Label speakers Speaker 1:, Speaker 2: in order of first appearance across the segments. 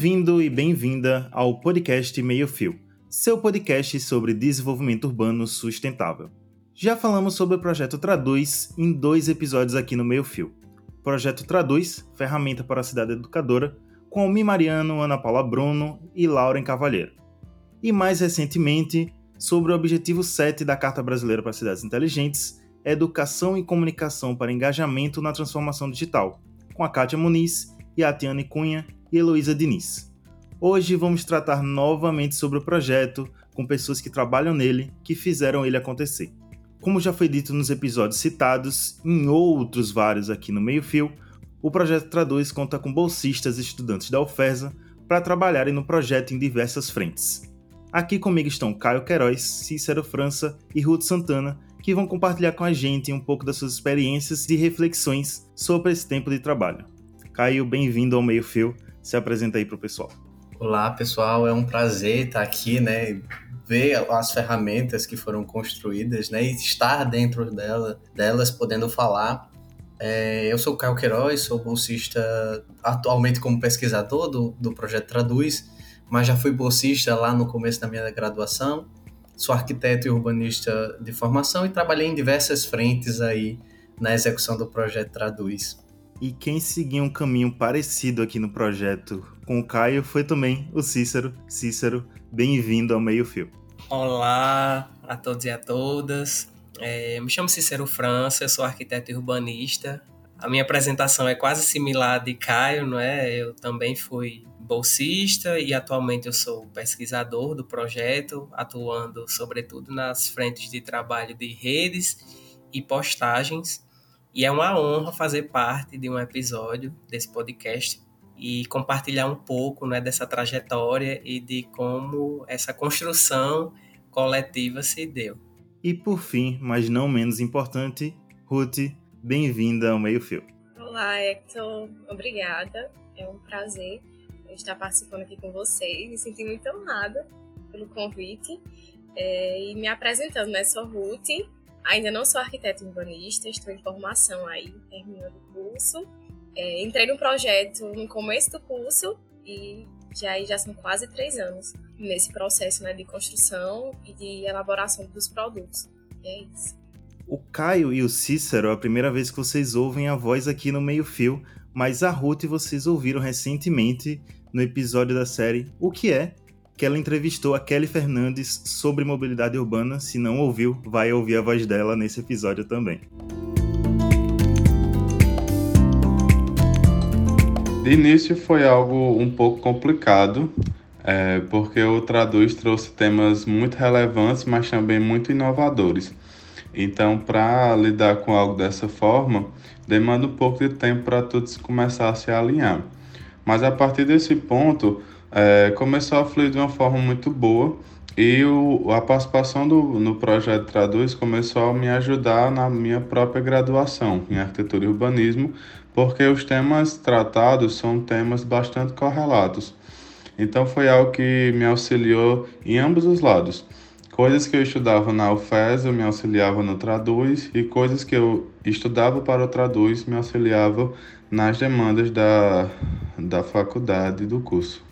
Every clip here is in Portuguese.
Speaker 1: Bem-vindo e bem-vinda ao podcast Meio Fio, seu podcast sobre desenvolvimento urbano sustentável. Já falamos sobre o projeto Traduz em dois episódios aqui no Meio Fio. Projeto Traduz, ferramenta para a cidade educadora, com Almi Mariano, Ana Paula Bruno e Lauren Cavalheiro. E mais recentemente, sobre o objetivo 7 da Carta Brasileira para Cidades Inteligentes, Educação e Comunicação para Engajamento na Transformação Digital, com a Kátia Muniz e a Tiane Cunha e Heloísa Diniz. Hoje vamos tratar novamente sobre o projeto com pessoas que trabalham nele, que fizeram ele acontecer. Como já foi dito nos episódios citados, em outros vários aqui no Meio Fio, o projeto Traduz conta com bolsistas e estudantes da UFESA para trabalharem no projeto em diversas frentes. Aqui comigo estão Caio Queiroz, Cícero França e Ruth Santana, que vão compartilhar com a gente um pouco das suas experiências e reflexões sobre esse tempo de trabalho. Caio, bem-vindo ao Meio Fio. Se apresenta aí para o pessoal.
Speaker 2: Olá, pessoal. É um prazer estar aqui, né? Ver as ferramentas que foram construídas, né? E estar dentro dela, delas, podendo falar. É, eu sou o Caio Queiroz, sou bolsista atualmente como pesquisador do, do projeto Traduz, mas já fui bolsista lá no começo da minha graduação. Sou arquiteto e urbanista de formação e trabalhei em diversas frentes aí na execução do projeto Traduz.
Speaker 1: E quem seguiu um caminho parecido aqui no projeto com o Caio foi também o Cícero. Cícero, bem-vindo ao Meio Fio.
Speaker 3: Olá a todos e a todas. É, me chamo Cícero França, eu sou arquiteto e urbanista. A minha apresentação é quase similar de Caio, não é? Eu também fui bolsista e atualmente eu sou pesquisador do projeto, atuando sobretudo nas frentes de trabalho de redes e postagens e é uma honra fazer parte de um episódio desse podcast e compartilhar um pouco né, dessa trajetória e de como essa construção coletiva se deu.
Speaker 1: E por fim, mas não menos importante, Ruth, bem-vinda ao Meio Fio.
Speaker 4: Olá, Hector. Obrigada. É um prazer estar participando aqui com vocês. Me senti muito honrada pelo convite. É, e me apresentando, né? Sou Ruth, Ainda não sou arquiteto urbanista, estou em formação aí, terminando o curso. É, entrei no projeto no começo do curso e já, já são quase três anos nesse processo né, de construção e de elaboração dos produtos. E é isso.
Speaker 1: O Caio e o Cícero, é a primeira vez que vocês ouvem a voz aqui no Meio Fio, mas a Ruth vocês ouviram recentemente no episódio da série O que é que ela entrevistou a Kelly Fernandes sobre mobilidade urbana. Se não ouviu, vai ouvir a voz dela nesse episódio também.
Speaker 5: De início foi algo um pouco complicado, é, porque o Traduz trouxe temas muito relevantes, mas também muito inovadores. Então, para lidar com algo dessa forma, demanda um pouco de tempo para tudo começar a se alinhar. Mas a partir desse ponto, é, começou a fluir de uma forma muito boa e o, a participação do, no projeto Traduz começou a me ajudar na minha própria graduação em arquitetura e urbanismo, porque os temas tratados são temas bastante correlatos. Então foi algo que me auxiliou em ambos os lados. Coisas que eu estudava na UFES eu me auxiliava no Traduz e coisas que eu estudava para o Traduz me auxiliavam nas demandas da, da faculdade do curso.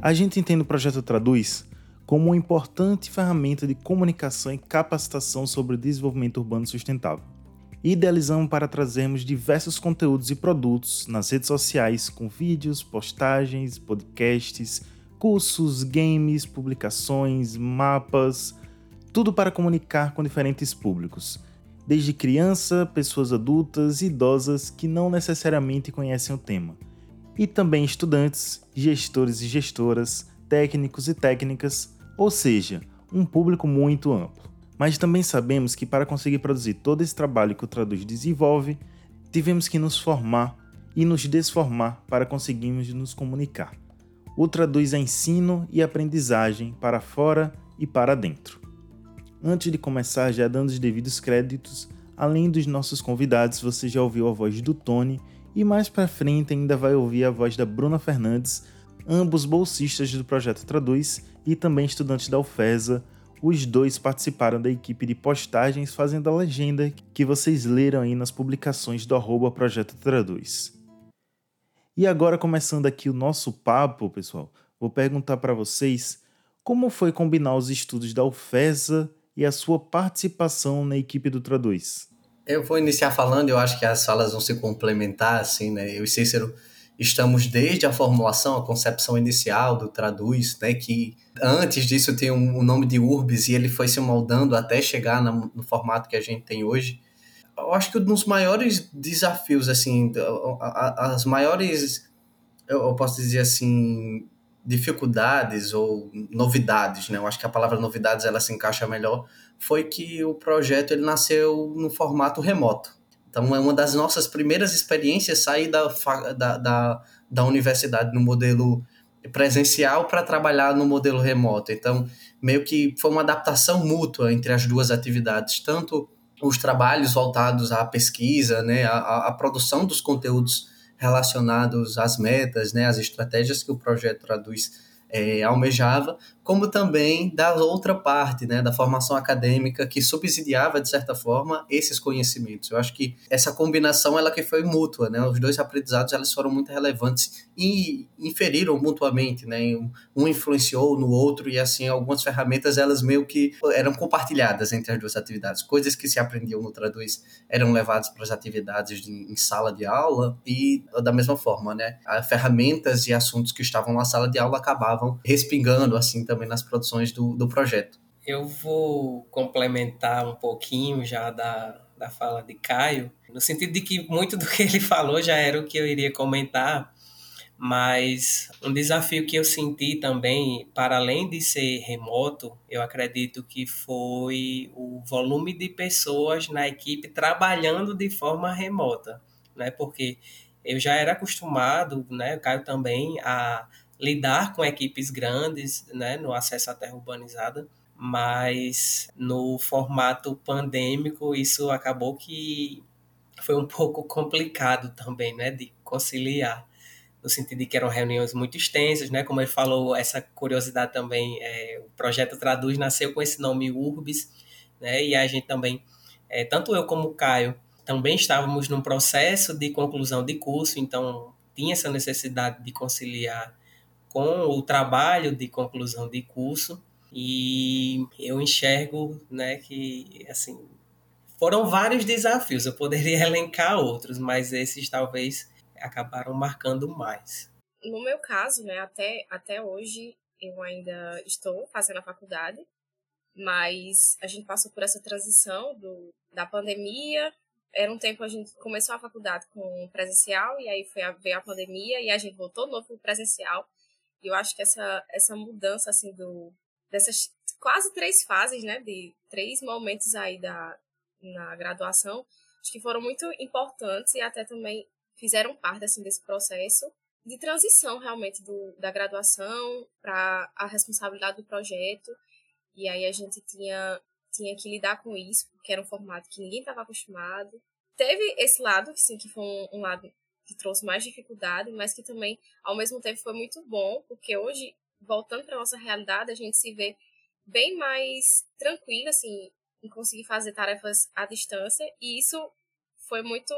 Speaker 1: A gente entende o projeto Traduz como uma importante ferramenta de comunicação e capacitação sobre desenvolvimento urbano sustentável. Idealizamos para trazermos diversos conteúdos e produtos nas redes sociais com vídeos, postagens, podcasts, cursos, games, publicações, mapas, tudo para comunicar com diferentes públicos, desde criança, pessoas adultas idosas que não necessariamente conhecem o tema e também estudantes, gestores e gestoras, técnicos e técnicas, ou seja, um público muito amplo. Mas também sabemos que para conseguir produzir todo esse trabalho que o Traduz desenvolve, tivemos que nos formar e nos desformar para conseguirmos nos comunicar. O Traduz é ensino e aprendizagem para fora e para dentro. Antes de começar, já dando os devidos créditos, além dos nossos convidados, você já ouviu a voz do Tony e mais para frente ainda vai ouvir a voz da Bruna Fernandes, ambos bolsistas do projeto Traduz e também estudantes da UFESA, os dois participaram da equipe de postagens fazendo a legenda que vocês leram aí nas publicações do arroba Projeto Traduz. E agora começando aqui o nosso papo, pessoal, vou perguntar para vocês como foi combinar os estudos da UFESA e a sua participação na equipe do Traduz.
Speaker 2: Eu vou iniciar falando, eu acho que as falas vão se complementar, assim, né? Eu e Cícero estamos desde a formulação, a concepção inicial do Traduz, né, que antes disso tem o um, um nome de Urbis e ele foi se moldando até chegar no, no formato que a gente tem hoje. Eu acho que um dos maiores desafios, assim, as maiores, eu posso dizer assim, dificuldades ou novidades, né? Eu acho que a palavra novidades ela se encaixa melhor. Foi que o projeto ele nasceu no formato remoto. Então, é uma das nossas primeiras experiências sair da, da, da, da universidade no modelo presencial para trabalhar no modelo remoto. Então, meio que foi uma adaptação mútua entre as duas atividades, tanto os trabalhos voltados à pesquisa, né, à, à produção dos conteúdos relacionados às metas, né, às estratégias que o projeto traduz é, almejava, como também da outra parte, né, da formação acadêmica que subsidiava de certa forma esses conhecimentos. Eu acho que essa combinação ela que foi mútua, né? Os dois aprendizados elas foram muito relevantes e inferiram mutuamente, né? Um influenciou no outro e assim algumas ferramentas elas meio que eram compartilhadas entre as duas atividades. Coisas que se aprendiam no Traduz eram levadas para as atividades de, em sala de aula e da mesma forma, né? As ferramentas e assuntos que estavam na sala de aula acabavam respingando assim também nas produções do, do projeto.
Speaker 3: Eu vou complementar um pouquinho já da, da fala de Caio, no sentido de que muito do que ele falou já era o que eu iria comentar, mas um desafio que eu senti também, para além de ser remoto, eu acredito que foi o volume de pessoas na equipe trabalhando de forma remota, né? Porque eu já era acostumado, né, Caio também, a lidar com equipes grandes, né, no acesso à terra urbanizada, mas no formato pandêmico isso acabou que foi um pouco complicado também, né, de conciliar, no sentido de que eram reuniões muito extensas, né, como ele falou, essa curiosidade também, é, o projeto Traduz nasceu com esse nome Urbis, né, e a gente também, é, tanto eu como o Caio, também estávamos num processo de conclusão de curso, então tinha essa necessidade de conciliar com o trabalho de conclusão de curso e eu enxergo, né, que assim foram vários desafios. Eu poderia elencar outros, mas esses talvez acabaram marcando mais.
Speaker 4: No meu caso, né, até até hoje eu ainda estou fazendo a faculdade, mas a gente passou por essa transição do, da pandemia. Era um tempo a gente começou a faculdade com presencial e aí foi a, veio a pandemia e a gente voltou de novo presencial. Eu acho que essa, essa mudança, assim, do, dessas quase três fases, né, de três momentos aí da, na graduação, acho que foram muito importantes e até também fizeram parte, assim, desse processo de transição, realmente, do, da graduação para a responsabilidade do projeto. E aí a gente tinha, tinha que lidar com isso, porque era um formato que ninguém estava acostumado. Teve esse lado, sim, que foi um, um lado que trouxe mais dificuldade, mas que também, ao mesmo tempo, foi muito bom, porque hoje, voltando para nossa realidade, a gente se vê bem mais tranquilo, assim, em conseguir fazer tarefas à distância, e isso foi muito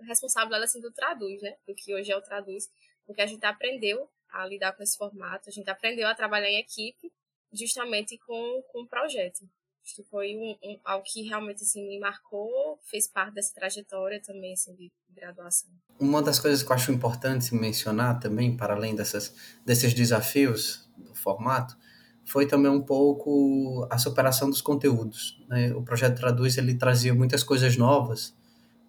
Speaker 4: responsável, assim, do Traduz, né? Do que hoje é o Traduz, porque a gente aprendeu a lidar com esse formato, a gente aprendeu a trabalhar em equipe, justamente com, com o projeto. Acho que foi um, um, algo que realmente assim, me marcou, fez parte dessa trajetória também assim, de graduação.
Speaker 2: Uma das coisas que eu acho importante mencionar também, para além dessas, desses desafios do formato, foi também um pouco a superação dos conteúdos. Né? O projeto Traduz ele trazia muitas coisas novas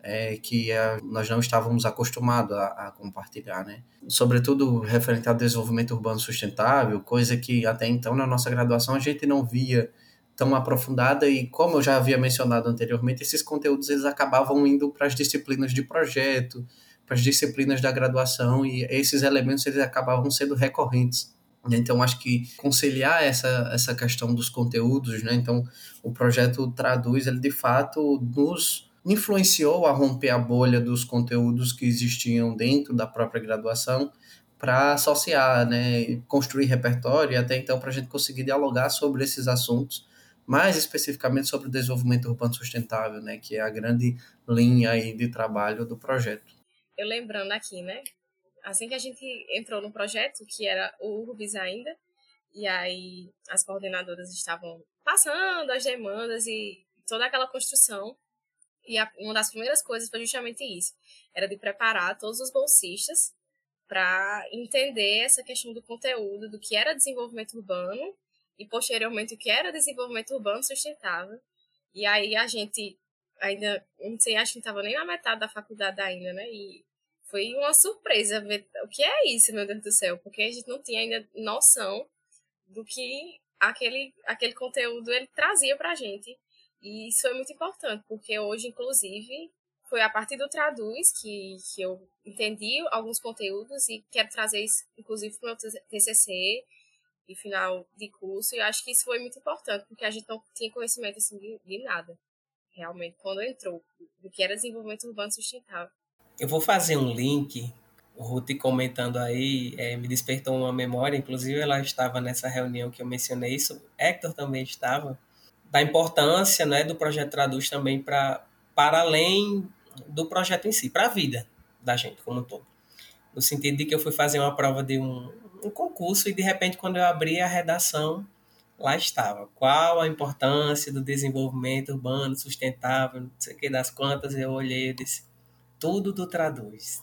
Speaker 2: é, que a, nós não estávamos acostumados a, a, compartilhar, né? Sobretudo referente ao desenvolvimento urbano sustentável, coisa que até então na nossa graduação a gente não via tão aprofundada e como eu já havia mencionado anteriormente, esses conteúdos eles acabavam indo para as disciplinas de projeto, para as disciplinas da graduação e esses elementos eles acabavam sendo recorrentes. Então acho que conciliar essa essa questão dos conteúdos, né? Então o projeto traduz ele de fato nos influenciou a romper a bolha dos conteúdos que existiam dentro da própria graduação para associar, né, construir repertório e até então para a gente conseguir dialogar sobre esses assuntos mais especificamente sobre o desenvolvimento urbano sustentável, né, que é a grande linha aí de trabalho do projeto.
Speaker 4: Eu lembrando aqui, né, assim que a gente entrou no projeto, que era o Urbis ainda, e aí as coordenadoras estavam passando as demandas e toda aquela construção. E a, uma das primeiras coisas foi justamente isso, era de preparar todos os bolsistas para entender essa questão do conteúdo, do que era desenvolvimento urbano e posteriormente o que era desenvolvimento urbano sustentável. E aí a gente ainda, não sei, acho que não estava nem na metade da faculdade ainda, né? E foi uma surpresa ver o que é isso, meu Deus do céu, porque a gente não tinha ainda noção do que aquele, aquele conteúdo ele trazia para a gente. E isso é muito importante, porque hoje, inclusive, foi a partir do Traduz que, que eu entendi alguns conteúdos e quero trazer isso, inclusive, para o meu TCC e final de curso. E acho que isso foi muito importante, porque a gente não tinha conhecimento assim, de, de nada, realmente, quando entrou, do que era desenvolvimento urbano sustentável.
Speaker 3: Eu vou fazer um link o Ruth comentando aí é, me despertou uma memória, inclusive ela estava nessa reunião que eu mencionei isso, Hector também estava, da importância né, do projeto Traduz também pra, para além do projeto em si, para a vida da gente como um todo. No sentido de que eu fui fazer uma prova de um, um concurso e de repente quando eu abri a redação, lá estava. Qual a importância do desenvolvimento urbano sustentável, não sei o que das quantas, eu olhei e disse, tudo do Traduz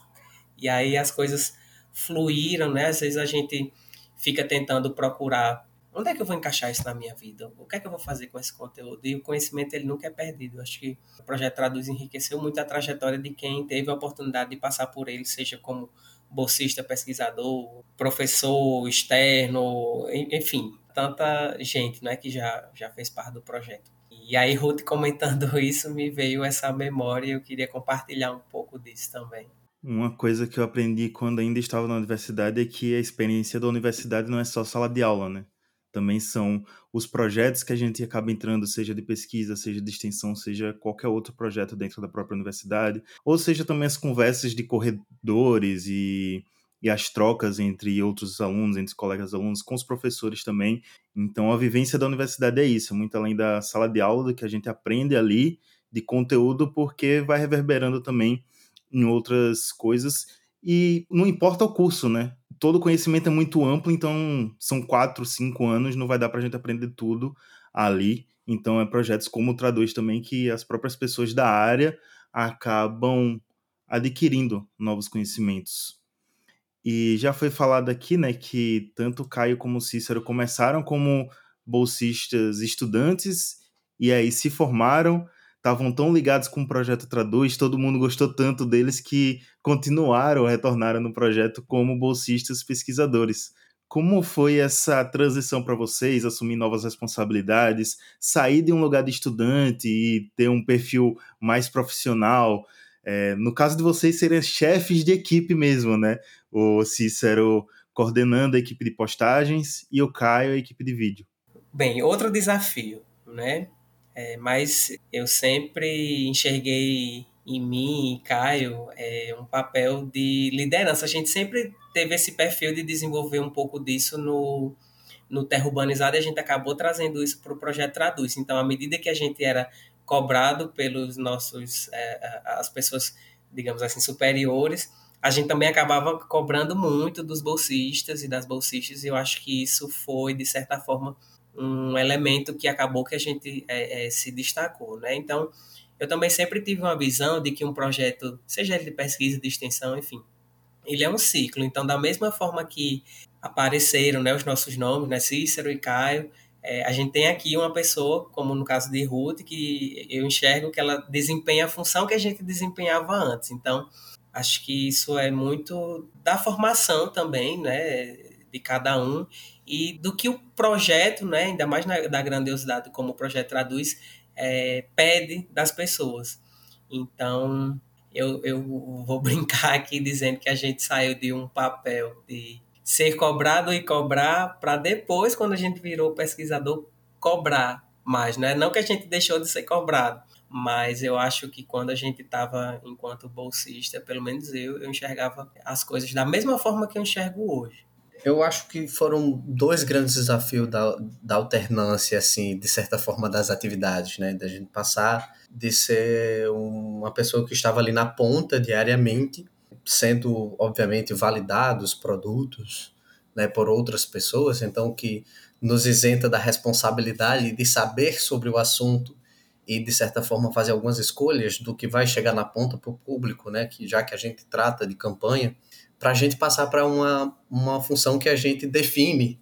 Speaker 3: e aí as coisas fluíram, né? Às vezes a gente fica tentando procurar onde é que eu vou encaixar isso na minha vida? O que é que eu vou fazer com esse conteúdo? E o conhecimento ele nunca é perdido. Acho que o projeto Traduz enriqueceu muito a trajetória de quem teve a oportunidade de passar por ele, seja como bolsista, pesquisador, professor externo, enfim, tanta gente, né, que já já fez parte do projeto. E aí Ruth comentando isso me veio essa memória e eu queria compartilhar um pouco disso também.
Speaker 1: Uma coisa que eu aprendi quando ainda estava na universidade é que a experiência da universidade não é só sala de aula, né? Também são os projetos que a gente acaba entrando, seja de pesquisa, seja de extensão, seja qualquer outro projeto dentro da própria universidade, ou seja também as conversas de corredores e, e as trocas entre outros alunos, entre os colegas alunos, com os professores também. Então a vivência da universidade é isso, muito além da sala de aula, do que a gente aprende ali de conteúdo, porque vai reverberando também em outras coisas. E não importa o curso, né? Todo conhecimento é muito amplo, então são quatro, cinco anos, não vai dar para a gente aprender tudo ali. Então é projetos como o Traduz também que as próprias pessoas da área acabam adquirindo novos conhecimentos. E já foi falado aqui, né, que tanto Caio como Cícero começaram como bolsistas estudantes e aí se formaram estavam tão ligados com o projeto Traduz, todo mundo gostou tanto deles que continuaram, retornaram no projeto como bolsistas pesquisadores. Como foi essa transição para vocês, assumir novas responsabilidades, sair de um lugar de estudante e ter um perfil mais profissional? É, no caso de vocês serem chefes de equipe mesmo, né? O Cícero coordenando a equipe de postagens e o Caio a equipe de vídeo.
Speaker 3: Bem, outro desafio, né? É, mas eu sempre enxerguei em mim e Caio é, um papel de liderança. A gente sempre teve esse perfil de desenvolver um pouco disso no, no Terra Urbanizada e a gente acabou trazendo isso para o projeto Traduz. Então, à medida que a gente era cobrado pelos nossos, é, as pessoas, digamos assim, superiores, a gente também acabava cobrando muito dos bolsistas e das bolsistas, e eu acho que isso foi, de certa forma, um elemento que acabou que a gente é, é, se destacou, né? Então, eu também sempre tive uma visão de que um projeto, seja ele de pesquisa, de extensão, enfim, ele é um ciclo. Então, da mesma forma que apareceram né, os nossos nomes, né, Cícero e Caio, é, a gente tem aqui uma pessoa, como no caso de Ruth, que eu enxergo que ela desempenha a função que a gente desempenhava antes. Então, acho que isso é muito da formação também, né, de cada um e do que o projeto, né, ainda mais na, da grandiosidade como o projeto traduz, é, pede das pessoas. Então, eu, eu vou brincar aqui dizendo que a gente saiu de um papel de ser cobrado e cobrar para depois, quando a gente virou pesquisador, cobrar mais, né? Não que a gente deixou de ser cobrado, mas eu acho que quando a gente estava enquanto bolsista, pelo menos eu, eu enxergava as coisas da mesma forma que eu enxergo hoje
Speaker 2: Eu acho que foram dois grandes desafios da, da alternância, assim, de certa forma, das atividades, né? Da gente passar de ser uma pessoa que estava ali na ponta diariamente, sendo, obviamente, validados produtos né, por outras pessoas, então que nos isenta da responsabilidade de saber sobre o assunto e, de certa forma, fazer algumas escolhas do que vai chegar na ponta para o público, né? Que já que a gente trata de campanha, para a gente passar para uma, uma função que a gente define,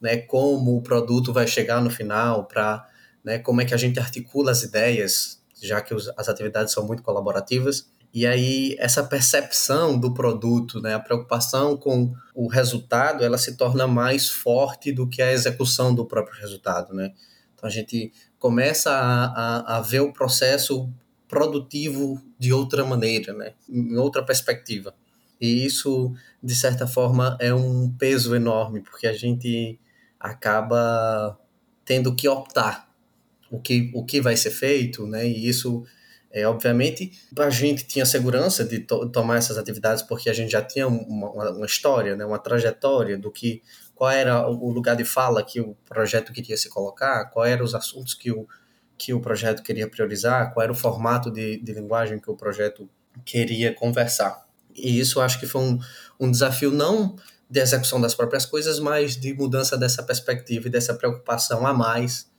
Speaker 2: né? Como o produto vai chegar no final, para né, como é que a gente articula as ideias, já que os, as atividades são muito colaborativas. E aí essa percepção do produto, né, a preocupação com o resultado, ela se torna mais forte do que a execução do próprio resultado, né? Então a gente começa a, a, a ver o processo produtivo de outra maneira, né? Em outra perspectiva. E isso, de certa forma, é um peso enorme, porque a gente acaba tendo que optar o que, o que vai ser feito, né? E isso, é, obviamente, a gente tinha segurança de to tomar essas atividades porque a gente já tinha uma, uma, história, né? Uma trajetória do que qual era o lugar de fala que o projeto queria se colocar, quais eram os assuntos que o, que o projeto queria priorizar, qual era o formato de, de linguagem que o projeto queria conversar. E isso acho que foi um, um desafio não de execução das próprias coisas, mas de mudança dessa perspectiva e dessa preocupação a mais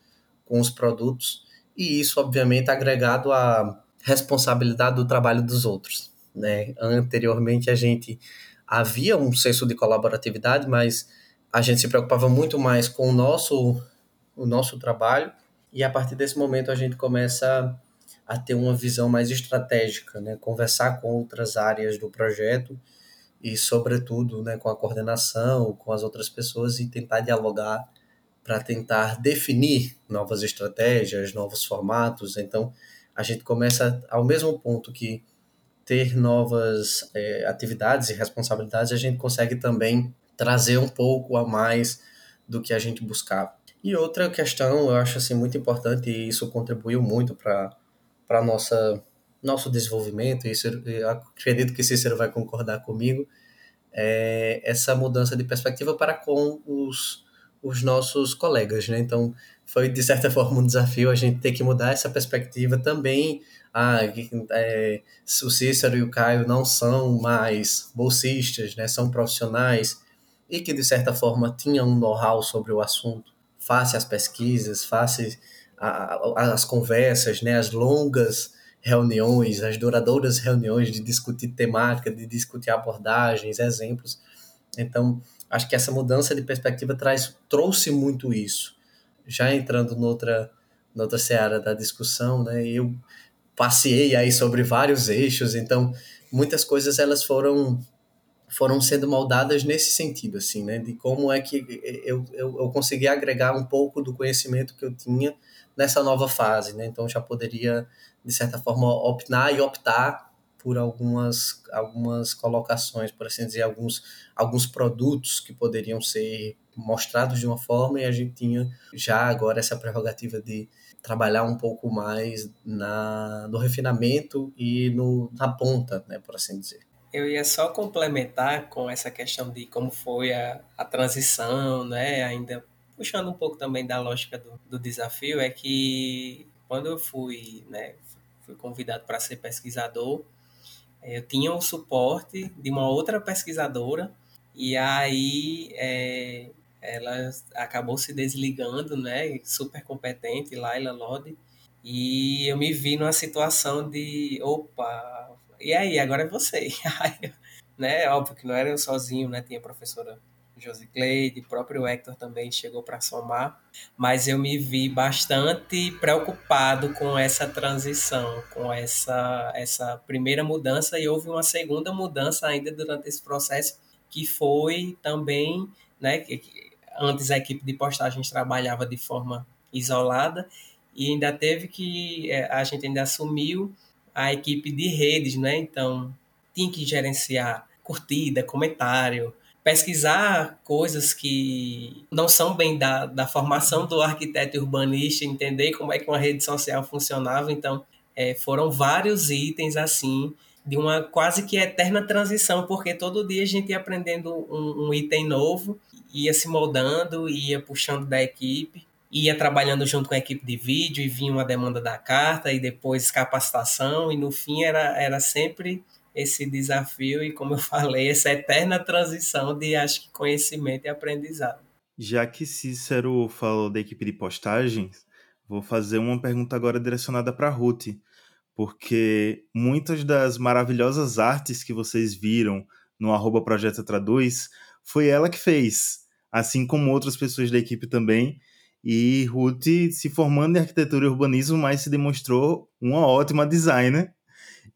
Speaker 2: com os produtos. E isso, obviamente, agregado à responsabilidade do trabalho dos outros. Né? Anteriormente, a gente havia um senso de colaboratividade, mas a gente se preocupava muito mais com o nosso, o nosso trabalho. E a partir desse momento, a gente começa a ter uma visão mais estratégica, né? conversar com outras áreas do projeto e, sobretudo, né, com a coordenação, com as outras pessoas e tentar dialogar para tentar definir novas estratégias, novos formatos. Então, a gente começa ao mesmo ponto que ter novas é, atividades e responsabilidades, a gente consegue também trazer um pouco a mais do que a gente buscava. E outra questão, eu acho assim muito importante e isso contribuiu muito para para nossa nosso desenvolvimento, e isso eu acredito que Cícero vai concordar comigo, é essa mudança de perspectiva para com os, os nossos colegas, né? Então, foi de certa forma um desafio a gente ter que mudar essa perspectiva também. Ah, é, o Cícero e o Caio não são mais bolsistas, né? São profissionais e que de certa forma tinham um know-how sobre o assunto, face às pesquisas, face as conversas, né, as longas reuniões, as duradouras reuniões de discutir temática, de discutir abordagens, exemplos. Então, acho que essa mudança de perspectiva traz trouxe muito isso. Já entrando noutra noutra seara da discussão, né, eu passei aí sobre vários eixos, então muitas coisas elas foram foram sendo moldadas nesse sentido, assim, né, de como é que eu, eu, eu consegui agregar um pouco do conhecimento que eu tinha nessa nova fase, né? Então já poderia de certa forma optar e optar por algumas algumas colocações, por assim dizer, alguns alguns produtos que poderiam ser mostrados de uma forma e a gente tinha já agora essa prerrogativa de trabalhar um pouco mais na, no refinamento e no, na ponta, né, por assim dizer.
Speaker 3: Eu ia só complementar com essa questão de como foi a, a transição, né, ainda puxando um pouco também da lógica do, do desafio, é que quando eu fui, né, fui convidado para ser pesquisador, eh, eu tinha o suporte de uma outra pesquisadora e aí é, ela acabou se desligando, né, super competente, Laila Lodi, e eu me vi numa situação de, opa, e aí, agora é você. né, óbvio que não era eu sozinho, né, tinha professora Josicleide, próprio Hector também chegou para somar, mas eu me vi bastante preocupado com essa transição, com essa, essa primeira mudança, e houve uma segunda mudança ainda durante esse processo, que foi também, né, antes a equipe de postagem trabalhava de forma isolada, e ainda teve que, é, a gente ainda assumiu a equipe de redes, né, então tinha que gerenciar curtida, comentário, pesquisar coisas que não são bem da, da formação do arquiteto urbanista, entender como é que uma rede social funcionava. Então, é, foram vários itens assim de uma quase que eterna transição, porque todo dia a gente ia aprendendo um, um item novo, ia se moldando, ia puxando da equipe, ia trabalhando junto com a equipe de vídeo e vinha uma demanda da carta e depois capacitação e no fim era, era sempre esse desafio e como eu falei essa eterna transição de acho que conhecimento e aprendizado.
Speaker 1: Já que Cícero falou da equipe de postagens, vou fazer uma pergunta agora direcionada para Ruth porque muitas das maravilhosas artes que vocês viram no arroba Projeto Traduz foi ela que fez, assim como outras pessoas da equipe também. E Ruth se formando em arquitetura e urbanismo, mas se demonstrou uma ótima designer.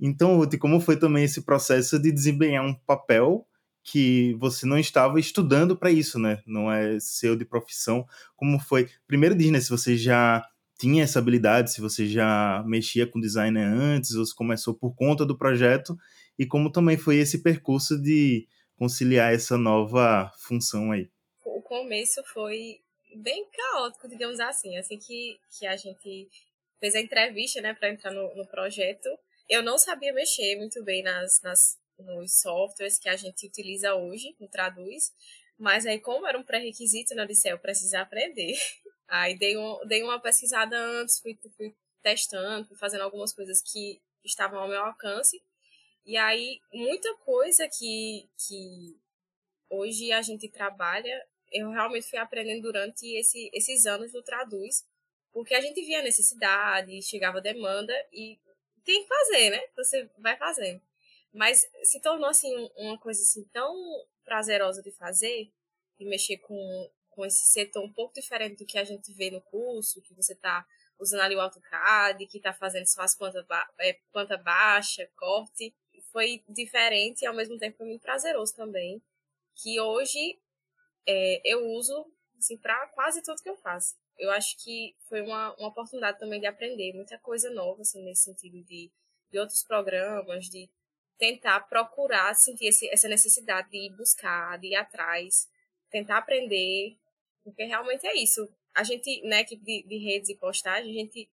Speaker 1: Então, Ruth, como foi também esse processo de desempenhar um papel que você não estava estudando para isso, né? Não é seu de profissão. Como foi? Primeiro diz, né, se você já tinha essa habilidade, se você já mexia com design antes ou se começou por conta do projeto e como também foi esse percurso de conciliar essa nova função aí.
Speaker 4: O começo foi bem caótico, digamos assim, assim que, que a gente fez a entrevista, né, para entrar no, no projeto, eu não sabia mexer muito bem nas, nas nos softwares que a gente utiliza hoje, no Traduz, mas aí como era um pré-requisito, né, eu disse, é, eu preciso aprender. Aí dei, um, dei uma pesquisada antes, fui, fui testando, fui fazendo algumas coisas que estavam ao meu alcance. E aí, muita coisa que, que hoje a gente trabalha, eu realmente fui aprendendo durante esse, esses anos do Traduz, porque a gente via necessidade, chegava demanda e tem que fazer, né? Você vai fazendo. Mas se tornou, assim, uma coisa assim tão prazerosa de fazer, de mexer com, com esse setor um pouco diferente do que a gente vê no curso, que você está usando ali o AutoCAD, que está fazendo só as planta, ba é, planta baixa, corte. Foi diferente e ao mesmo tempo foi muito prazeroso também, que hoje é, eu uso assim, para quase tudo que eu faço. Eu acho que foi uma, uma oportunidade também de aprender muita coisa nova, assim, nesse sentido de, de outros programas, de tentar procurar sentir esse, essa necessidade de buscar, de ir atrás, tentar aprender, porque realmente é isso. A gente, na equipe de, de redes e postagem, a gente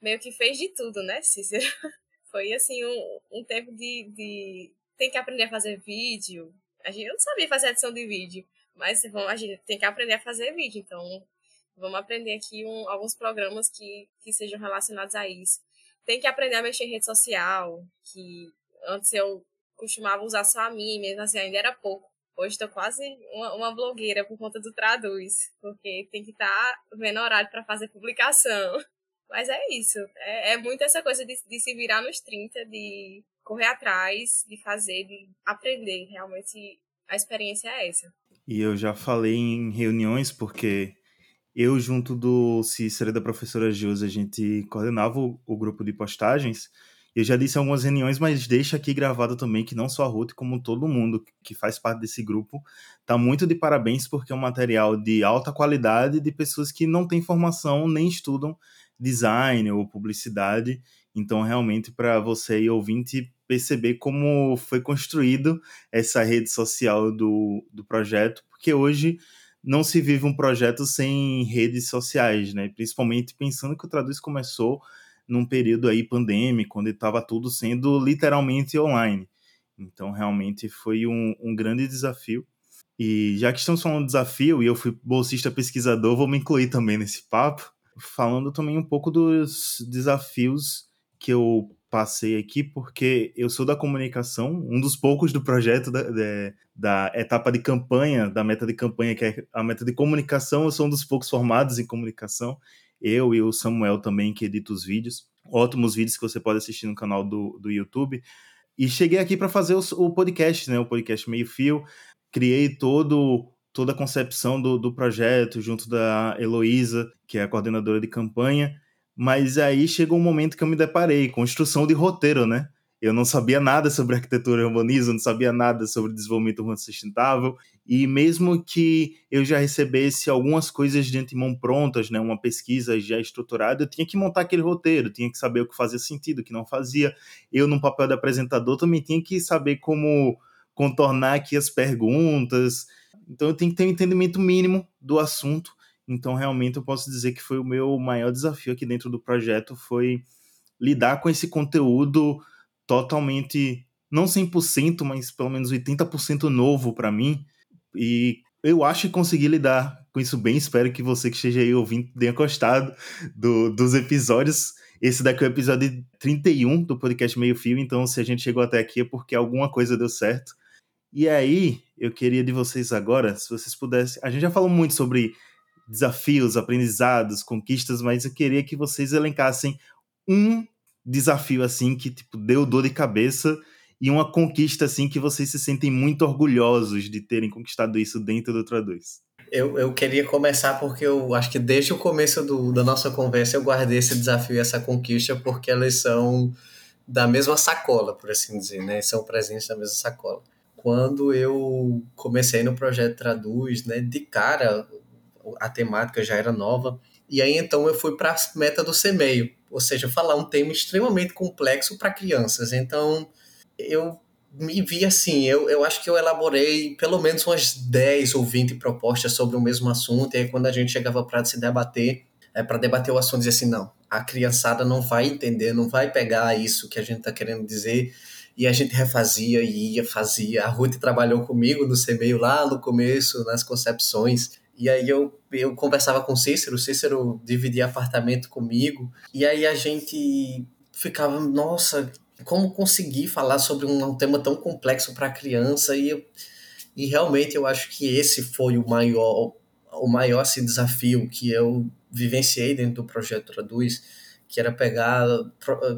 Speaker 4: meio que fez de tudo, né, Cícero? Foi assim um, um tempo de, de. Tem que aprender a fazer vídeo. A gente não sabia fazer edição de vídeo, mas vamos, a gente tem que aprender a fazer vídeo. Então, vamos aprender aqui um, alguns programas que, que sejam relacionados a isso. Tem que aprender a mexer em rede social, que antes eu costumava usar só a minha, mesmo assim ainda era pouco. Hoje estou quase uma, uma, blogueira por conta do Traduz, porque tem que estar tá vendo horário para fazer publicação. Mas é isso. É, é muito essa coisa de, de, se virar nos 30, de correr atrás, de fazer, de aprender. Realmente a experiência é essa.
Speaker 1: E eu já falei em reuniões, porque eu, junto do Cícero e da professora Jus, a gente coordenava o, o grupo de postagens. Eu já disse algumas reuniões, mas deixa aqui gravado também que não só a Ruth, como todo mundo que faz parte desse grupo, tá muito de parabéns porque é um material de alta qualidade de pessoas que não têm formação nem estudam design ou publicidade. Então, realmente, para você aí, ouvinte, perceber como foi construído essa rede social do, do projeto, porque hoje não se vive um projeto sem redes sociais, né? Principalmente pensando que o Traduz começou num período aí pandêmico, onde estava tudo sendo literalmente online. Então, realmente foi um, um grande desafio. E já que estamos falando de desafio, e eu fui bolsista pesquisador, vou me incluir também nesse papo, falando também um pouco dos desafios que eu passei aqui, porque eu sou da comunicação, um dos poucos do projeto da, da, da, etapa de campanha, da meta de campanha, que é a meta de comunicação, eu sou um dos poucos formados em comunicação, eu e o Samuel também, que edita os vídeos. Ótimos vídeos que você pode assistir no canal do, do YouTube. E cheguei aqui para fazer o, o, podcast, né? O podcast Meio Fio. Criei todo toda a concepção do, do projeto junto da Heloísa, que é a coordenadora de campanha. Mas aí chegou um momento que eu me deparei, construção de roteiro, né? Eu não sabia nada sobre arquitetura e urbanismo, não sabia nada sobre desenvolvimento urbano sustentável. E mesmo que eu já recebesse algumas coisas de antemão prontas, né, uma pesquisa já estruturada, eu tinha que montar aquele roteiro, tinha que saber o que fazia sentido, o que não fazia. Eu, no papel de apresentador, também tinha que saber como contornar aqui as perguntas. Então, eu tenho que ter um entendimento mínimo do assunto. Então, realmente, eu posso dizer que foi o meu maior desafio aqui dentro do projeto, foi lidar com esse conteúdo totalmente, não 100%, mas pelo menos 80% novo para mim. E eu acho que consegui lidar com isso bem. Espero que você que esteja aí ouvindo tenha gostado do, dos episódios. Esse daqui é o episódio 31 do podcast Meio Fio, então se a gente chegou até aqui é porque alguma coisa deu certo. E aí, eu queria de vocês agora, se vocês pudessem. A gente já falou muito sobre desafios, aprendizados, conquistas, mas eu queria que vocês elencassem um desafio assim que tipo deu dor de cabeça e uma conquista assim que vocês se sentem muito orgulhosos de terem conquistado isso dentro do Traduz.
Speaker 2: Eu, eu queria começar porque eu acho que desde o começo do, da nossa conversa eu guardei esse desafio e essa conquista porque elas são da mesma sacola, por assim dizer, né? São presentes na mesma sacola. Quando eu comecei no projeto Traduz, né, de cara a temática já era nova, e aí então eu fui para a meta do CMEio, ou seja, falar um tema extremamente complexo para crianças. Então eu me vi assim, eu, eu acho que eu elaborei pelo menos umas 10 ou 20 propostas sobre o mesmo assunto, e aí quando a gente chegava para se debater, é, para debater o assunto, dizia assim, não, a criançada não vai entender, não vai pegar isso que a gente está querendo dizer, e a gente refazia e ia, fazia. A Ruth trabalhou comigo no CMEio lá no começo, nas concepções, e aí eu, eu conversava com Cícero, Cícero dividia apartamento comigo, e aí a gente ficava, nossa, como conseguir falar sobre um, um tema tão complexo para criança? E, e realmente eu acho que esse foi o maior o maior assim, desafio que eu vivenciei dentro do projeto Traduz, que era pegar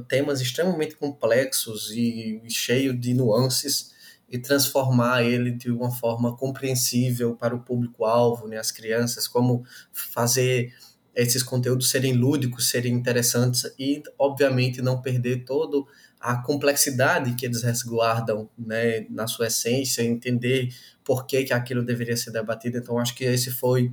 Speaker 2: temas extremamente complexos e cheio de nuances e transformar ele de uma forma compreensível para o público-alvo, né, as crianças, como fazer esses conteúdos serem lúdicos, serem interessantes e, obviamente, não perder todo a complexidade que eles resguardam né, na sua essência, entender por que, que aquilo deveria ser debatido. Então, acho que esse foi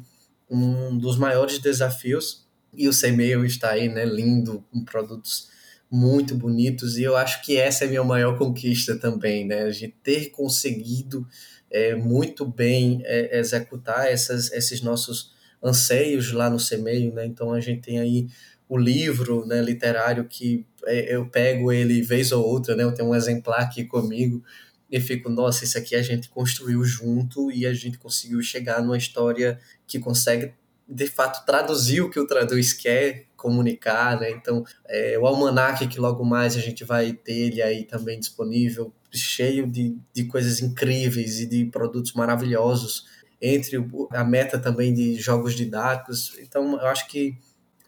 Speaker 2: um dos maiores desafios. E o Semeio está aí, né, lindo, com produtos muito bonitos. E eu acho que essa é a minha maior conquista também, né, de ter conseguido é, muito bem é, executar essas, esses nossos anseios lá no Semeio. Né? Então, a gente tem aí o livro né, literário que é, eu pego ele vez ou outra, né? Eu tenho um exemplar aqui comigo e fico, nossa, isso aqui a gente construiu junto e a gente conseguiu chegar numa história que consegue de fato traduzir o que o traduz quer comunicar, né? Então, é, o almanac que logo mais a gente vai ter ele aí também disponível, cheio de, de coisas incríveis e de produtos maravilhosos, entre a meta também de jogos didáticos. Então, eu acho que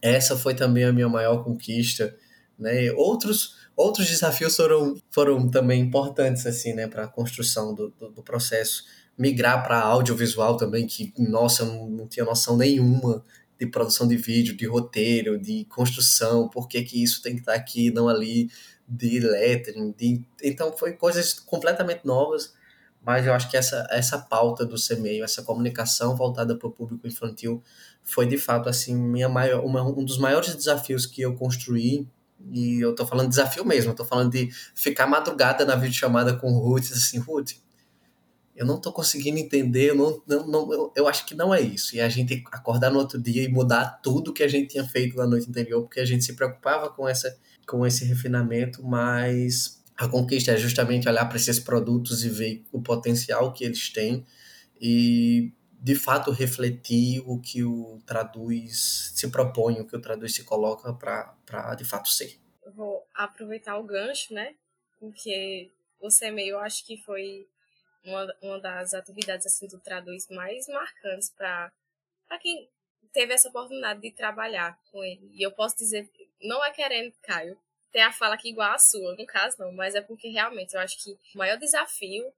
Speaker 2: essa foi também a minha maior conquista, né? Outros outros desafios foram, foram também importantes assim, né, para a construção do, do, do, processo. Migrar para audiovisual também, que nossa, não tinha noção nenhuma de produção de vídeo, de roteiro, de construção, por que, que isso tem que estar aqui, não ali, de lettering, de... então foi coisas completamente novas, mas eu acho que essa, essa pauta do CMEI, essa comunicação voltada para o público infantil, foi de fato assim minha maior, uma, um dos maiores desafios que eu construí e eu tô falando desafio mesmo, eu tô falando de ficar madrugada na videochamada com o Ruth, assim, Ruth, eu não tô conseguindo entender, eu, não, não, não eu, eu, acho que não é isso. E a gente acordar no outro dia e mudar tudo que a gente tinha feito na noite anterior, porque a gente se preocupava com, essa, com esse refinamento, mas a conquista é justamente olhar para esses produtos e ver o potencial que eles têm e de fato refletir o que o traduz se propõe, o que o traduz se coloca para de fato ser.
Speaker 4: Eu vou aproveitar o gancho, né? Porque o CMEI eu acho que foi uma, uma das atividades assim do traduz mais marcantes para quem teve essa oportunidade de trabalhar com ele. E eu posso dizer, não é querendo, Caio, ter a fala aqui igual a sua, no caso não, mas é porque realmente eu acho que o maior desafio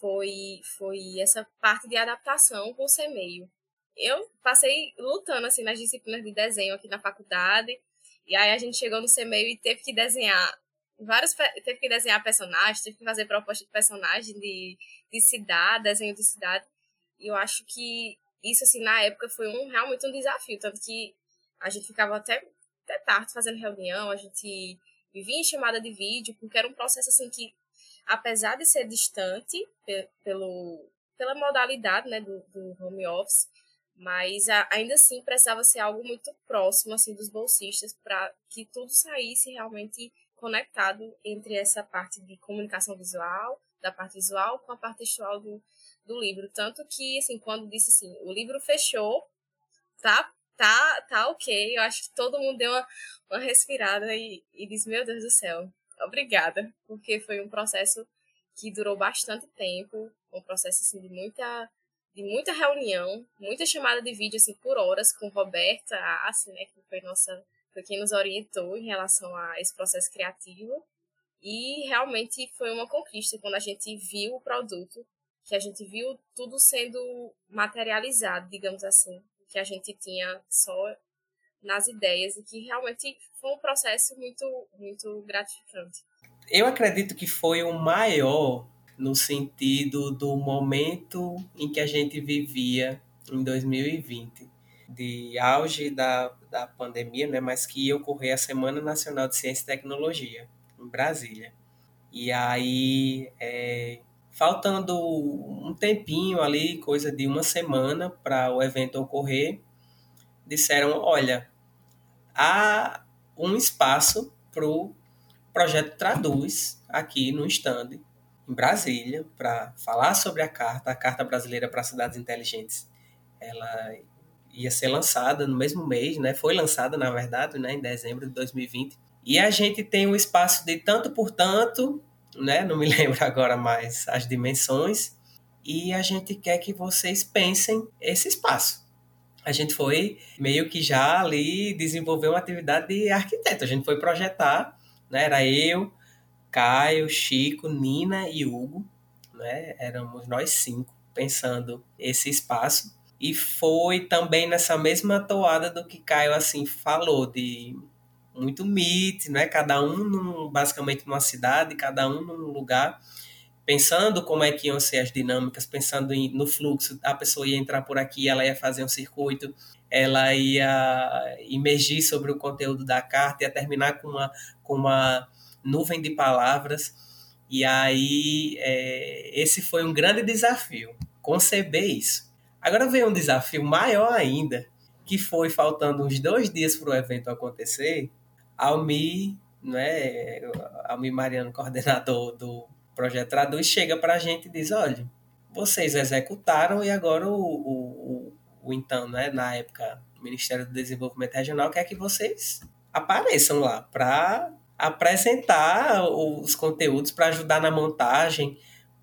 Speaker 4: foi, foi essa parte de adaptação com o CMEio. Eu passei lutando assim nas disciplinas de desenho aqui na faculdade, e aí a gente chegou no CMEio e teve que desenhar vários teve que desenhar personagens, teve que fazer proposta de personagem de, de cidade, desenho de cidade. E eu acho que isso assim na época foi um realmente um desafio, tanto que a gente ficava até, até tarde fazendo reunião, a gente vivia em chamada de vídeo, porque era um processo assim que apesar de ser distante pelo, pela modalidade né, do, do home office, mas ainda assim precisava ser algo muito próximo assim dos bolsistas para que tudo saísse realmente conectado entre essa parte de comunicação visual, da parte visual, com a parte textual do, do livro. Tanto que, assim, quando disse assim, o livro fechou, tá, tá, tá ok, eu acho que todo mundo deu uma, uma respirada e, e disse, meu Deus do céu, obrigada, porque foi um processo que durou bastante tempo, um processo assim, de muita de muita reunião, muita chamada de vídeo assim por horas com Roberta Assi, né, que foi nossa foi quem nos orientou em relação a esse processo criativo. E realmente foi uma conquista quando a gente viu o produto, que a gente viu tudo sendo materializado, digamos assim, que a gente tinha só nas ideias e que realmente foi um processo muito muito gratificante.
Speaker 3: Eu acredito que foi o maior no sentido do momento em que a gente vivia em 2020, de auge da, da pandemia, né, mas que ia ocorrer a Semana Nacional de Ciência e Tecnologia, em Brasília. E aí, é, faltando um tempinho ali, coisa de uma semana para o evento ocorrer, disseram: olha, há um espaço para o projeto Traduz aqui no stand em Brasília para falar sobre a carta, a Carta Brasileira para Cidades Inteligentes. Ela ia ser lançada no mesmo mês, né? Foi lançada, na verdade, né, em dezembro de 2020. E a gente tem um espaço de tanto por tanto, né? Não me lembro agora mais as dimensões. E a gente quer que vocês pensem esse espaço. A gente foi meio que já ali desenvolver uma atividade de arquiteto. A gente foi projetar, né? Era eu, Caio, Chico, Nina e Hugo, né? Éramos nós cinco pensando esse espaço. E foi também nessa mesma toada do que Caio assim falou de muito meet, né? Cada um num, basicamente numa cidade, cada um num lugar, pensando como é que iam ser as dinâmicas, pensando em, no fluxo. A pessoa ia entrar por aqui, ela ia fazer um circuito, ela ia emergir sobre o conteúdo da carta, ia terminar com uma com uma nuvem de palavras. E aí, é, esse foi um grande desafio, conceber isso. Agora veio um desafio maior ainda, que foi faltando uns dois dias para o evento acontecer, Almi, né, Almi Mariano, coordenador do Projeto Traduz, chega para a gente e diz, olha, vocês executaram e agora o, o, o, o então, né, na época, Ministério do Desenvolvimento Regional quer que vocês apareçam lá para apresentar os conteúdos para ajudar na montagem,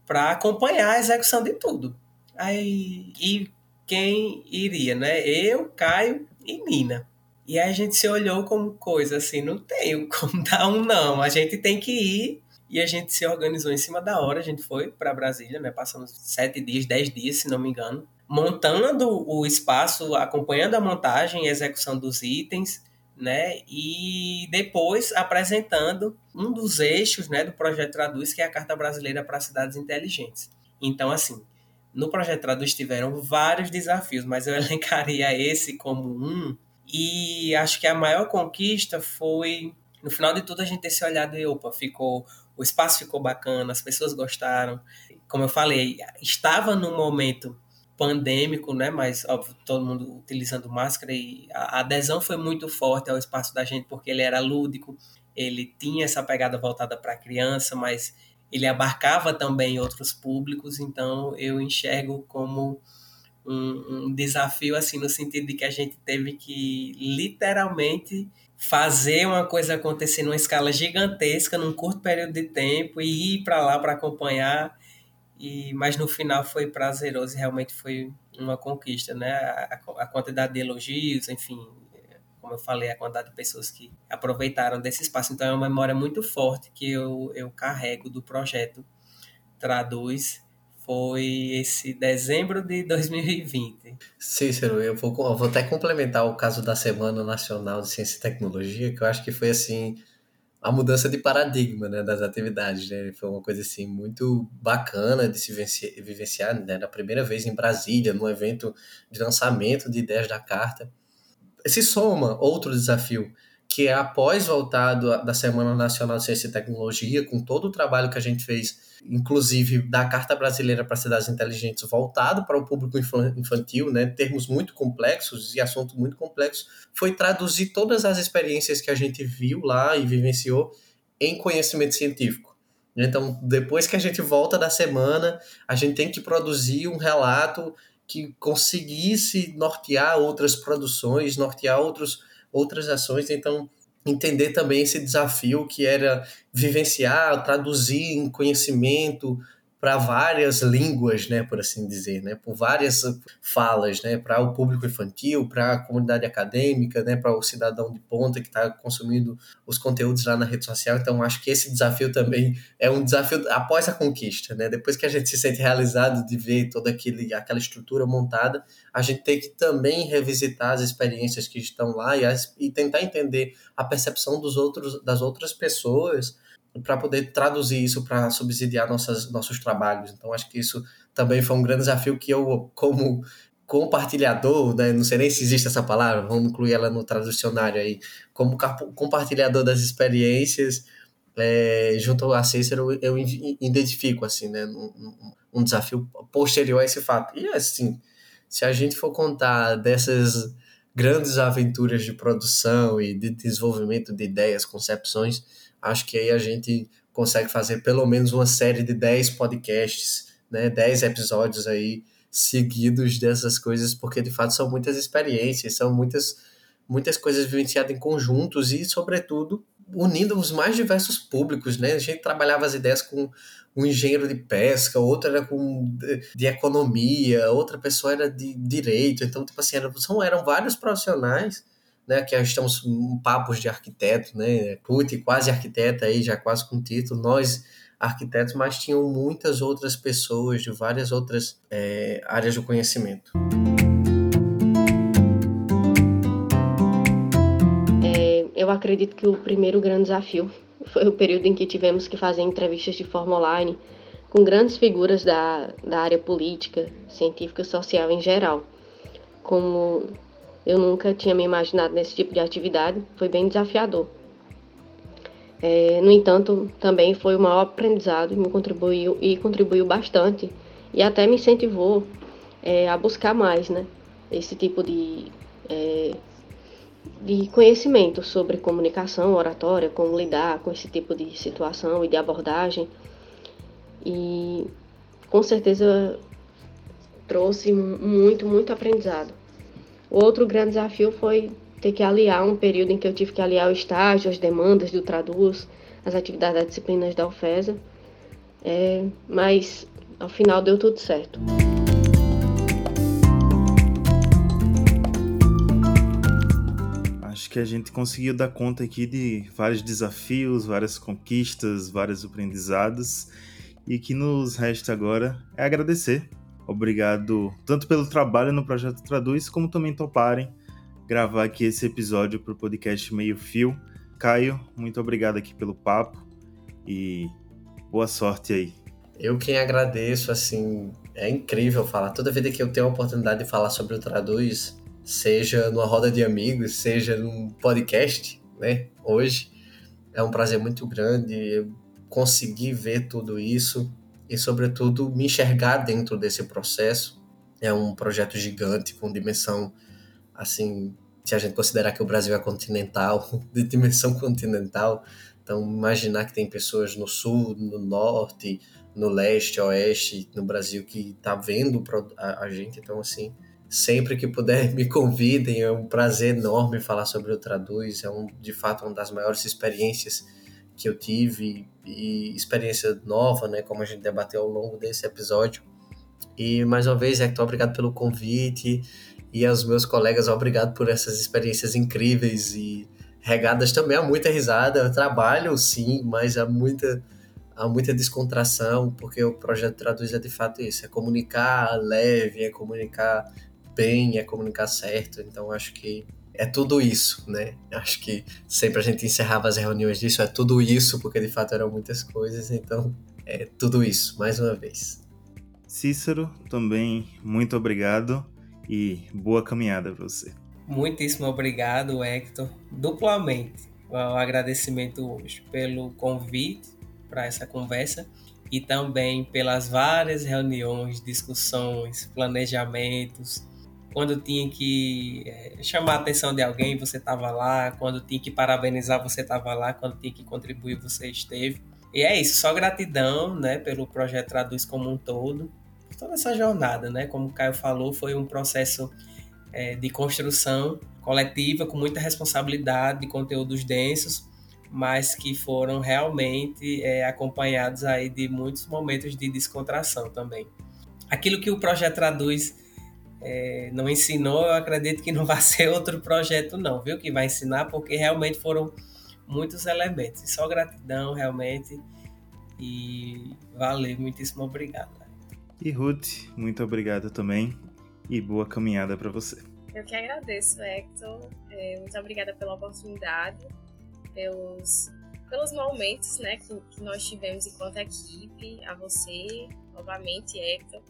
Speaker 3: para acompanhar a execução de tudo. Aí, e quem iria, né? Eu, Caio e Nina. E a gente se olhou como coisa assim, não tem como dar um não, a gente tem que ir. E a gente se organizou em cima da hora, a gente foi para Brasília, né? Passamos sete dias, dez dias, se não me engano, montando o espaço, acompanhando a montagem e execução dos itens, né? E depois apresentando um dos eixos, né, do projeto Traduz, que é a Carta Brasileira para Cidades Inteligentes. Então, assim, no projeto Traduz tiveram vários desafios, mas eu elencaria esse como um. E acho que a maior conquista foi, no final de tudo, a gente ter se olhado e, opa, ficou, o espaço ficou bacana, as pessoas gostaram. Como eu falei, estava num momento pandêmico, né? Mas óbvio, todo mundo utilizando máscara e a adesão foi muito forte ao espaço da gente porque ele era lúdico, ele tinha essa pegada voltada para a criança, mas ele abarcava também outros públicos, então eu enxergo como um, um desafio assim no sentido de que a gente teve que literalmente fazer uma coisa acontecer numa escala gigantesca num curto período de tempo e ir para lá para acompanhar e, mas no final foi prazeroso e realmente foi uma conquista, né? A, a, quantidade de elogios, enfim, como eu falei, a quantidade de pessoas que aproveitaram desse espaço. Então é uma memória muito forte que eu, eu carrego do projeto Traduz. Foi esse dezembro de 2020.
Speaker 2: Cícero, eu vou, eu vou até complementar o caso da Semana Nacional de Ciência e Tecnologia, que eu acho que foi assim a mudança de paradigma né, das atividades. Né? Foi uma coisa assim muito bacana de se vivenciar né? na primeira vez em Brasília, num evento de lançamento de ideias da carta. Se soma outro desafio, que é após voltado da Semana Nacional de Ciência e Tecnologia, com todo o trabalho que a gente fez inclusive da Carta Brasileira para Cidades Inteligentes, voltado para o público infantil, né, termos muito complexos e assuntos muito complexos, foi traduzir todas as experiências que a gente viu lá e vivenciou em conhecimento científico. Então, depois que a gente volta da semana, a gente tem que produzir um relato que conseguisse nortear outras produções, nortear outros, outras ações. Então, entender também esse desafio que era vivenciar, traduzir em conhecimento, para várias línguas, né, por assim dizer, né, por várias falas, né, para o público infantil, para a comunidade acadêmica, né, para o cidadão de ponta que está consumindo os conteúdos lá na rede social. Então, acho que esse desafio também é um desafio após a conquista, né, depois que a gente se sente realizado de ver toda aquele, aquela estrutura montada, a gente tem que também revisitar as experiências que estão lá e, as, e tentar entender a percepção dos outros, das outras pessoas para poder traduzir isso para subsidiar nossas, nossos trabalhos. Então, acho que isso também foi um grande desafio que eu, como compartilhador, né, não sei nem se existe essa palavra, vamos incluir ela no traducionário aí, como compartilhador das experiências, é, junto a Cícero, eu identifico, assim, né, um, um desafio posterior a esse fato. E, assim, se a gente for contar dessas grandes aventuras de produção e de desenvolvimento de ideias, concepções, acho que aí a gente consegue fazer pelo menos uma série de 10 podcasts, né, 10 episódios aí seguidos dessas coisas, porque de fato são muitas experiências, são muitas muitas coisas vivenciadas em conjuntos e, sobretudo, unindo os mais diversos públicos, né? A gente trabalhava as ideias com um engenheiro de pesca, outra era com de, de economia, outra pessoa era de direito, então tipo assim, eram, eram vários profissionais né, que estamos em papos de arquiteto, né, Puti quase arquiteta aí, já quase com título, nós arquitetos, mas tinham muitas outras pessoas de várias outras é, áreas do conhecimento.
Speaker 6: É, eu acredito que o primeiro grande desafio foi o período em que tivemos que fazer entrevistas de forma online com grandes figuras da, da área política, científica e social em geral, como eu nunca tinha me imaginado nesse tipo de atividade, foi bem desafiador. É, no entanto, também foi o maior aprendizado me contribuiu e contribuiu bastante e até me incentivou é, a buscar mais, né? Esse tipo de é, de conhecimento sobre comunicação, oratória, como lidar com esse tipo de situação e de abordagem. E com certeza trouxe muito, muito aprendizado. Outro grande desafio foi ter que aliar um período em que eu tive que aliar o estágio, as demandas do Traduz, as atividades das disciplinas da UFESA. É, mas ao final deu tudo certo.
Speaker 1: Acho que a gente conseguiu dar conta aqui de vários desafios, várias conquistas, vários aprendizados. E o que nos resta agora é agradecer Obrigado tanto pelo trabalho no Projeto Traduz, como também toparem gravar aqui esse episódio para o podcast Meio Fio. Caio, muito obrigado aqui pelo papo e boa sorte aí.
Speaker 2: Eu quem agradeço, assim, é incrível falar. Toda vida que eu tenho a oportunidade de falar sobre o Traduz, seja numa roda de amigos, seja num podcast, né, hoje, é um prazer muito grande conseguir ver tudo isso e, sobretudo, me enxergar dentro desse processo. É um projeto gigante, com dimensão, assim, se a gente considerar que o Brasil é continental, de dimensão continental, então imaginar que tem pessoas no sul, no norte, no leste, oeste, no Brasil que tá vendo a, gente, então assim, sempre que puder me convidem, é um prazer enorme falar sobre o Traduz, é um, de fato uma das maiores experiências que eu tive e experiência nova, né, como a gente debateu ao longo desse episódio. E mais uma vez, Hector, obrigado pelo convite e aos meus colegas, obrigado por essas experiências incríveis e regadas também há muita risada. Trabalho sim, mas há muita há muita descontração, porque o projeto Traduz é de fato isso, é comunicar leve, é comunicar bem, é comunicar certo. Então acho que é tudo isso, né? Acho que sempre a gente encerrava as reuniões disso, é tudo isso, porque de fato eram muitas coisas, então é tudo isso, mais uma vez.
Speaker 1: Cícero, também muito obrigado e boa caminhada para você.
Speaker 3: Muitíssimo obrigado, Hector, duplamente. O agradecimento hoje pelo convite para essa conversa e também pelas várias reuniões, discussões, planejamentos quando tinha que é, chamar a atenção de alguém, você estava lá, quando tinha que parabenizar, você estava lá, quando tinha que contribuir, você esteve. E é isso, só gratidão, né, pelo projeto Traduz como um todo, por toda essa jornada, né, como o Caio falou, foi um processo é, de construção coletiva com muita responsabilidade, de conteúdos densos, mas que foram realmente é, acompanhados aí de muitos momentos de descontração também. Aquilo que o projeto traduz é, não ensinou, eu acredito que não vai ser outro projeto não, viu? Que vai ensinar, porque realmente foram muitos elementos. E só gratidão, realmente. E valeu, muitíssimo obrigado.
Speaker 1: E Ruth, muito obrigado também. E boa caminhada para você.
Speaker 4: Eu que agradeço, Hector. É, muito obrigada pela oportunidade pelos, pelos momentos né, que, que nós tivemos enquanto equipe, a você, novamente, Hector,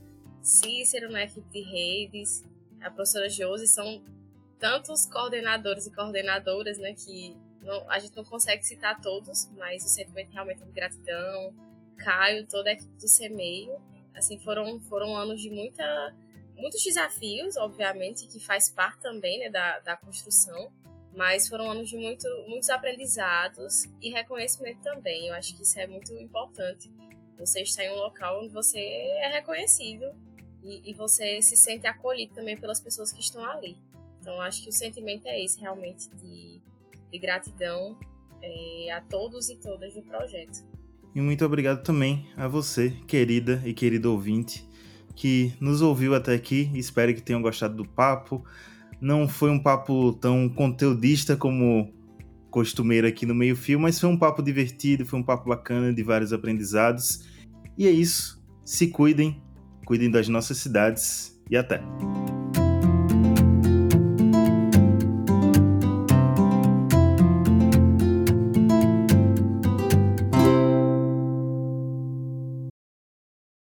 Speaker 4: Cícero na equipe de redes, a professora Josi, são tantos coordenadores e coordenadoras né, que não, a gente não consegue citar todos, mas o sentimento realmente é de gratidão, Caio, toda a equipe do CEMEIO, assim, foram, foram anos de muita, muitos desafios, obviamente, que faz parte também né, da, da construção, mas foram anos de muito, muitos aprendizados e reconhecimento também. Eu acho que isso é muito importante. Você está em um local onde você é reconhecido e, e você se sente acolhido também pelas pessoas que estão ali. Então, acho que o sentimento é esse, realmente, de, de gratidão é, a todos e todas do projeto.
Speaker 1: E muito obrigado também a você, querida e querido ouvinte, que nos ouviu até aqui. Espero que tenham gostado do papo. Não foi um papo tão conteudista como costumeiro aqui no meio fio, mas foi um papo divertido, foi um papo bacana de vários aprendizados. E é isso. Se cuidem, cuidem das nossas cidades e até!